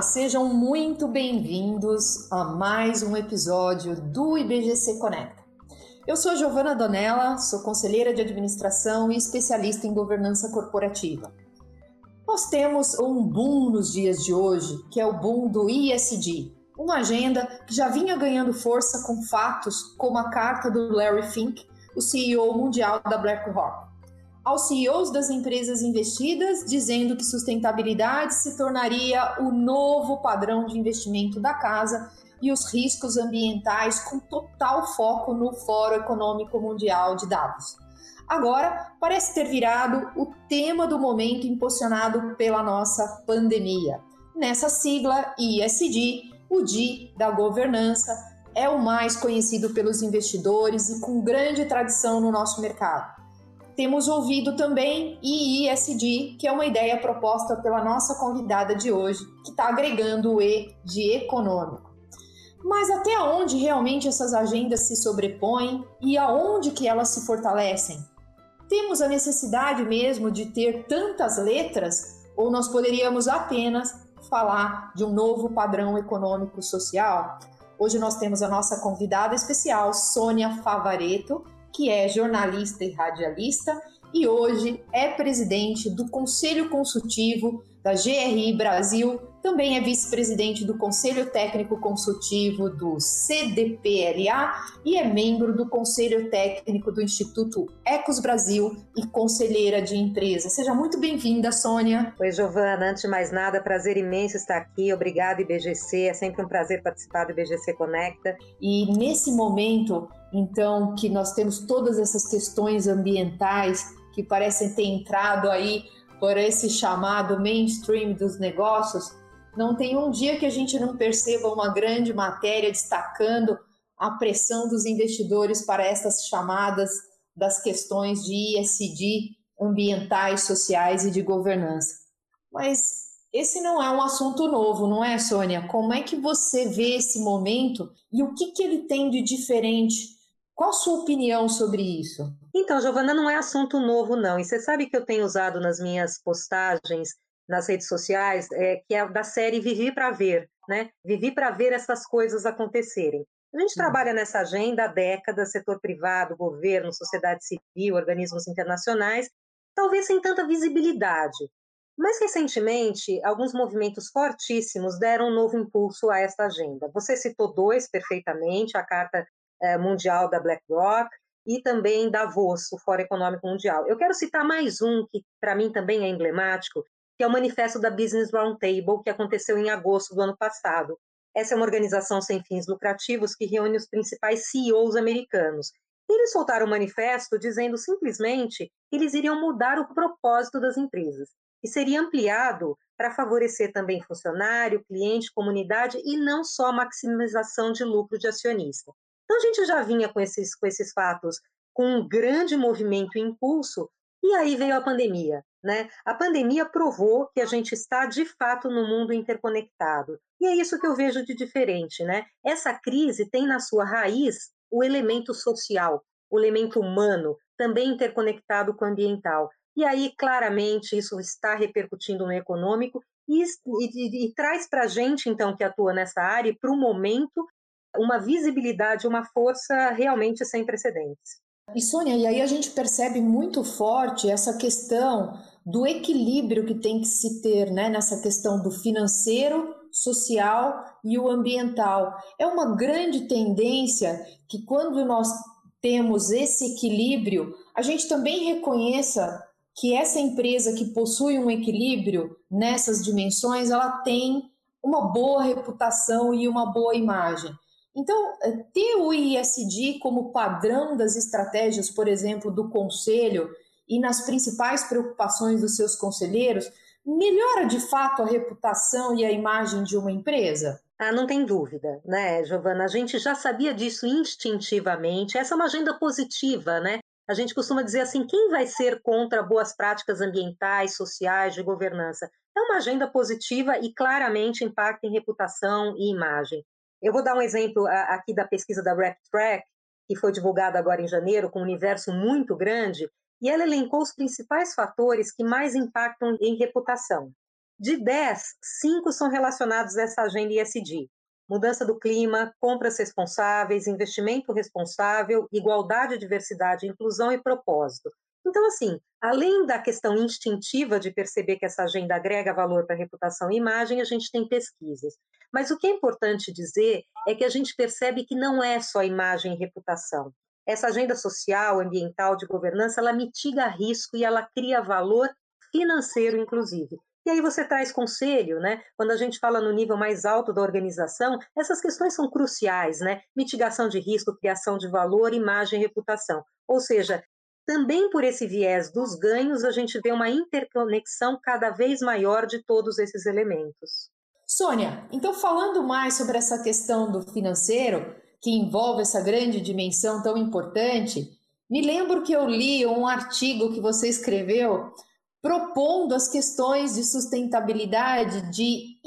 Olá, sejam muito bem-vindos a mais um episódio do IBGC Conecta. Eu sou Giovana Donella, sou conselheira de administração e especialista em governança corporativa. Nós temos um boom nos dias de hoje, que é o boom do ISD, uma agenda que já vinha ganhando força com fatos como a carta do Larry Fink, o CEO mundial da BlackRock, aos CEOs das empresas investidas, dizendo que sustentabilidade se tornaria o novo padrão de investimento da casa e os riscos ambientais com total foco no Fórum Econômico Mundial de Davos. Agora parece ter virado o tema do momento impulsionado pela nossa pandemia. Nessa sigla ISD, o D da governança é o mais conhecido pelos investidores e com grande tradição no nosso mercado. Temos ouvido também IISD, que é uma ideia proposta pela nossa convidada de hoje, que está agregando o E de econômico. Mas até onde realmente essas agendas se sobrepõem e aonde que elas se fortalecem? Temos a necessidade mesmo de ter tantas letras ou nós poderíamos apenas falar de um novo padrão econômico social? Hoje nós temos a nossa convidada especial, Sônia Favareto, que é jornalista e radialista e hoje é presidente do Conselho Consultivo da GRI Brasil, também é vice-presidente do Conselho Técnico Consultivo do CDPLA e é membro do Conselho Técnico do Instituto Ecos Brasil e conselheira de empresa. Seja muito bem-vinda, Sônia. Oi, Giovana. Antes de mais nada, prazer imenso estar aqui. Obrigada, IBGC. É sempre um prazer participar do IBGC Conecta. E nesse momento, então, que nós temos todas essas questões ambientais que parecem ter entrado aí por esse chamado mainstream dos negócios, não tem um dia que a gente não perceba uma grande matéria destacando a pressão dos investidores para essas chamadas das questões de ISD ambientais, sociais e de governança. Mas esse não é um assunto novo, não é, Sônia? Como é que você vê esse momento e o que, que ele tem de diferente qual a sua opinião sobre isso? Então, Giovana, não é assunto novo, não. E você sabe que eu tenho usado nas minhas postagens nas redes sociais, é, que é da série Vivi para Ver, né? Vivi para ver essas coisas acontecerem. A gente uhum. trabalha nessa agenda há décadas, setor privado, governo, sociedade civil, organismos internacionais, talvez sem tanta visibilidade. Mas recentemente, alguns movimentos fortíssimos deram um novo impulso a esta agenda. Você citou dois perfeitamente, a Carta é, mundial da BlackRock e também Davos, o Fórum Econômico Mundial. Eu quero citar mais um que para mim também é emblemático, que é o manifesto da Business Roundtable, que aconteceu em agosto do ano passado. Essa é uma organização sem fins lucrativos que reúne os principais CEOs americanos. Eles soltaram um manifesto dizendo simplesmente que eles iriam mudar o propósito das empresas e seria ampliado para favorecer também funcionário, cliente, comunidade e não só a maximização de lucro de acionista. Então a gente já vinha com esses, com esses fatos com um grande movimento e impulso, e aí veio a pandemia. Né? A pandemia provou que a gente está de fato no mundo interconectado. E é isso que eu vejo de diferente. Né? Essa crise tem na sua raiz o elemento social, o elemento humano, também interconectado com o ambiental. E aí, claramente, isso está repercutindo no econômico e, e, e traz para a gente, então, que atua nessa área, para o momento uma visibilidade, uma força realmente sem precedentes. E Sônia, e aí a gente percebe muito forte essa questão do equilíbrio que tem que se ter né, nessa questão do financeiro, social e o ambiental. É uma grande tendência que quando nós temos esse equilíbrio, a gente também reconheça que essa empresa que possui um equilíbrio nessas dimensões, ela tem uma boa reputação e uma boa imagem. Então, eh, ter o ISD como padrão das estratégias, por exemplo, do conselho e nas principais preocupações dos seus conselheiros, melhora de fato a reputação e a imagem de uma empresa? Ah, não tem dúvida, né, Giovana? A gente já sabia disso instintivamente. Essa é uma agenda positiva, né? A gente costuma dizer assim: quem vai ser contra boas práticas ambientais, sociais, de governança? É uma agenda positiva e claramente impacta em reputação e imagem. Eu vou dar um exemplo aqui da pesquisa da RepTrack, que foi divulgada agora em janeiro, com um universo muito grande, e ela elencou os principais fatores que mais impactam em reputação. De 10, 5 são relacionados a essa agenda ISD. Mudança do clima, compras responsáveis, investimento responsável, igualdade, diversidade, inclusão e propósito. Então, assim, além da questão instintiva de perceber que essa agenda agrega valor para reputação e imagem, a gente tem pesquisas. Mas o que é importante dizer é que a gente percebe que não é só imagem e reputação. Essa agenda social, ambiental, de governança, ela mitiga risco e ela cria valor financeiro, inclusive. E aí você traz conselho, né? Quando a gente fala no nível mais alto da organização, essas questões são cruciais, né? Mitigação de risco, criação de valor, imagem e reputação. Ou seja, também por esse viés dos ganhos, a gente vê uma interconexão cada vez maior de todos esses elementos. Sônia, então falando mais sobre essa questão do financeiro, que envolve essa grande dimensão tão importante, me lembro que eu li um artigo que você escreveu propondo as questões de sustentabilidade de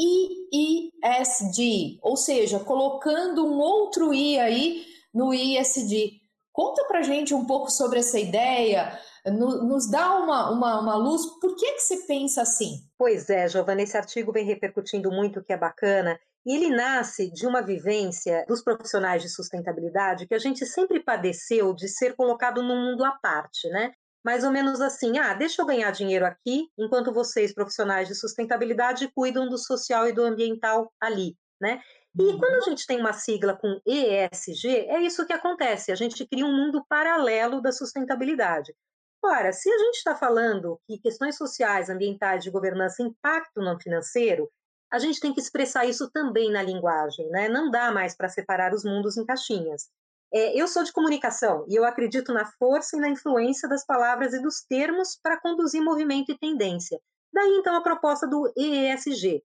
IISD, ou seja, colocando um outro I aí no ISD. Conta para gente um pouco sobre essa ideia, nos dá uma, uma, uma luz, por que, que você pensa assim? Pois é, Giovana, esse artigo vem repercutindo muito, que é bacana, e ele nasce de uma vivência dos profissionais de sustentabilidade que a gente sempre padeceu de ser colocado num mundo à parte, né? Mais ou menos assim, ah, deixa eu ganhar dinheiro aqui, enquanto vocês, profissionais de sustentabilidade, cuidam do social e do ambiental ali, né? E uhum. quando a gente tem uma sigla com ESG, é isso que acontece, a gente cria um mundo paralelo da sustentabilidade. Ora, se a gente está falando que questões sociais, ambientais, de governança impactam no financeiro, a gente tem que expressar isso também na linguagem, né? Não dá mais para separar os mundos em caixinhas. É, eu sou de comunicação e eu acredito na força e na influência das palavras e dos termos para conduzir movimento e tendência. Daí então a proposta do EESG,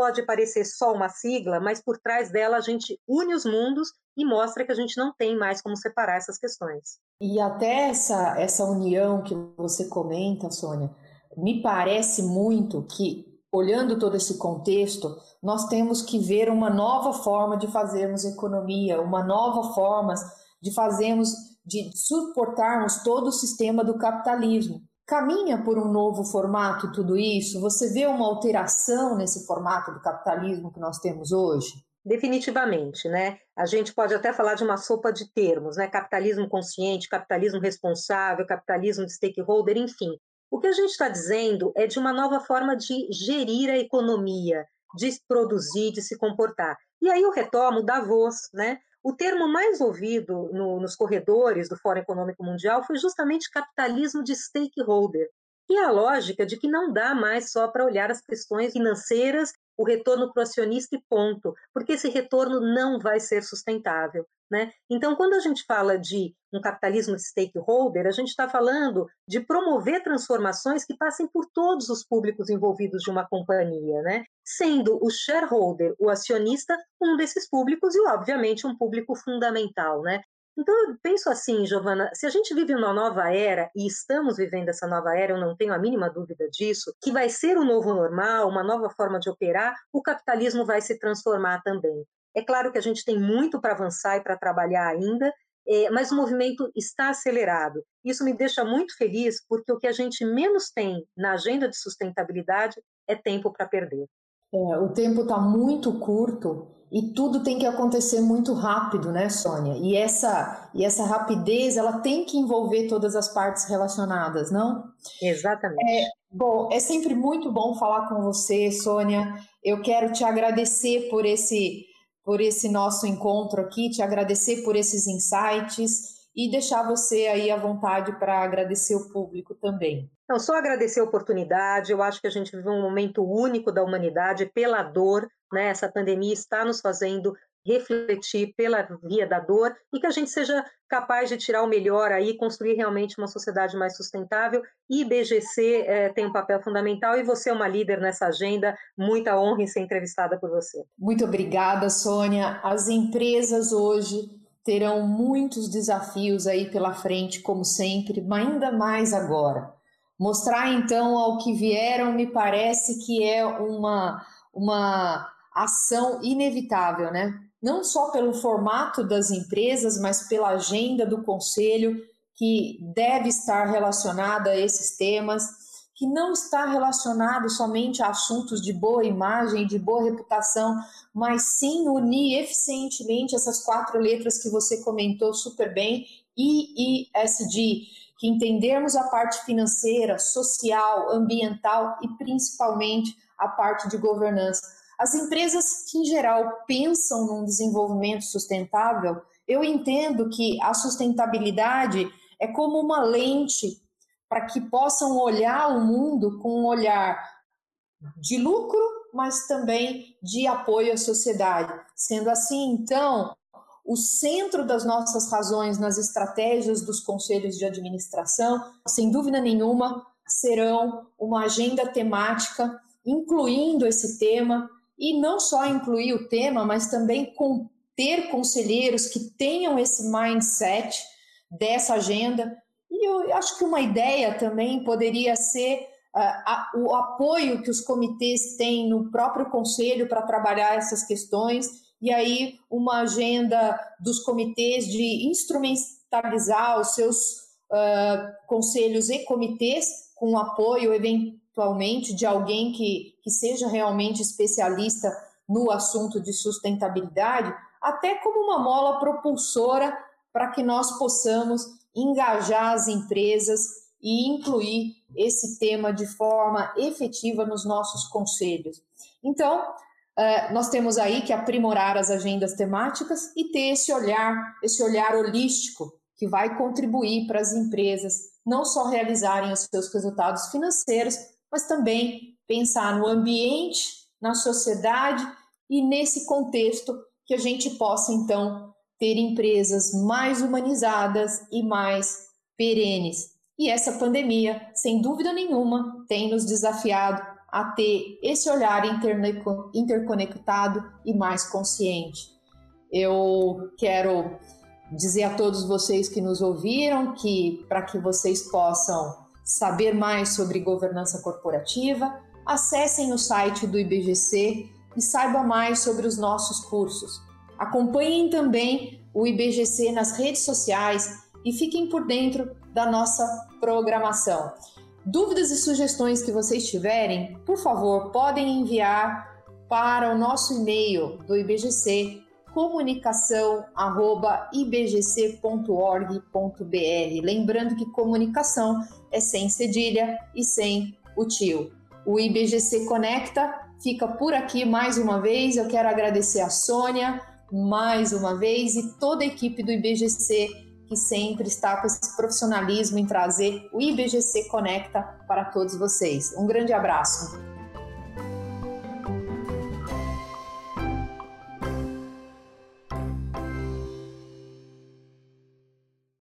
pode parecer só uma sigla, mas por trás dela a gente une os mundos e mostra que a gente não tem mais como separar essas questões. E até essa, essa união que você comenta, Sônia, me parece muito que, olhando todo esse contexto, nós temos que ver uma nova forma de fazermos economia, uma nova forma de fazermos, de suportarmos todo o sistema do capitalismo. Caminha por um novo formato tudo isso? Você vê uma alteração nesse formato do capitalismo que nós temos hoje? Definitivamente, né? A gente pode até falar de uma sopa de termos, né? Capitalismo consciente, capitalismo responsável, capitalismo de stakeholder, enfim. O que a gente está dizendo é de uma nova forma de gerir a economia, de produzir, de se comportar. E aí eu retomo Davos, né? O termo mais ouvido no, nos corredores do Fórum Econômico Mundial foi justamente capitalismo de stakeholder, e a lógica de que não dá mais só para olhar as questões financeiras, o retorno para o acionista e ponto, porque esse retorno não vai ser sustentável. Né? Então, quando a gente fala de um capitalismo stakeholder, a gente está falando de promover transformações que passem por todos os públicos envolvidos de uma companhia, né? sendo o shareholder, o acionista, um desses públicos e, obviamente, um público fundamental. Né? Então, eu penso assim, Giovana, se a gente vive uma nova era, e estamos vivendo essa nova era, eu não tenho a mínima dúvida disso, que vai ser o novo normal, uma nova forma de operar, o capitalismo vai se transformar também. É claro que a gente tem muito para avançar e para trabalhar ainda, é, mas o movimento está acelerado. Isso me deixa muito feliz, porque o que a gente menos tem na agenda de sustentabilidade é tempo para perder. É, o tempo está muito curto e tudo tem que acontecer muito rápido, né, Sônia? E essa, e essa rapidez, ela tem que envolver todas as partes relacionadas, não? Exatamente. É, bom, é sempre muito bom falar com você, Sônia. Eu quero te agradecer por esse por esse nosso encontro aqui, te agradecer por esses insights e deixar você aí à vontade para agradecer o público também. Não, só agradecer a oportunidade. Eu acho que a gente vive um momento único da humanidade pela dor, né? Essa pandemia está nos fazendo refletir pela via da dor e que a gente seja capaz de tirar o melhor aí, construir realmente uma sociedade mais sustentável. E IBGC é, tem um papel fundamental e você é uma líder nessa agenda. Muita honra em ser entrevistada por você. Muito obrigada, Sônia. As empresas hoje terão muitos desafios aí pela frente, como sempre, mas ainda mais agora. Mostrar então ao que vieram me parece que é uma, uma ação inevitável, né? não só pelo formato das empresas, mas pela agenda do conselho, que deve estar relacionada a esses temas, que não está relacionado somente a assuntos de boa imagem, de boa reputação, mas sim unir eficientemente essas quatro letras que você comentou super bem, I, I, S, D, que entendermos a parte financeira, social, ambiental e principalmente a parte de governança. As empresas que, em geral, pensam num desenvolvimento sustentável, eu entendo que a sustentabilidade é como uma lente para que possam olhar o mundo com um olhar de lucro, mas também de apoio à sociedade. Sendo assim, então, o centro das nossas razões nas estratégias dos conselhos de administração, sem dúvida nenhuma, serão uma agenda temática incluindo esse tema e não só incluir o tema, mas também com ter conselheiros que tenham esse mindset dessa agenda e eu acho que uma ideia também poderia ser uh, a, o apoio que os comitês têm no próprio conselho para trabalhar essas questões, e aí uma agenda dos comitês de instrumentalizar os seus uh, conselhos e comitês com apoio, eventualmente, de alguém que, que seja realmente especialista no assunto de sustentabilidade, até como uma mola propulsora para que nós possamos engajar as empresas e incluir esse tema de forma efetiva nos nossos conselhos. Então, eh, nós temos aí que aprimorar as agendas temáticas e ter esse olhar, esse olhar holístico que vai contribuir para as empresas não só realizarem os seus resultados financeiros, mas também pensar no ambiente, na sociedade e nesse contexto que a gente possa então ter empresas mais humanizadas e mais perenes. E essa pandemia, sem dúvida nenhuma, tem nos desafiado a ter esse olhar interconectado e mais consciente. Eu quero dizer a todos vocês que nos ouviram que para que vocês possam saber mais sobre governança corporativa, acessem o site do IBGC e saibam mais sobre os nossos cursos. Acompanhem também o IBGC nas redes sociais e fiquem por dentro da nossa programação. Dúvidas e sugestões que vocês tiverem, por favor, podem enviar para o nosso e-mail do IBGC comunicação@ibgc.org.br. Lembrando que comunicação é sem cedilha e sem o tio. O IBGC Conecta fica por aqui mais uma vez. Eu quero agradecer a Sônia, mais uma vez e toda a equipe do IBGC que sempre está com esse profissionalismo em trazer o IBGC Conecta para todos vocês. Um grande abraço.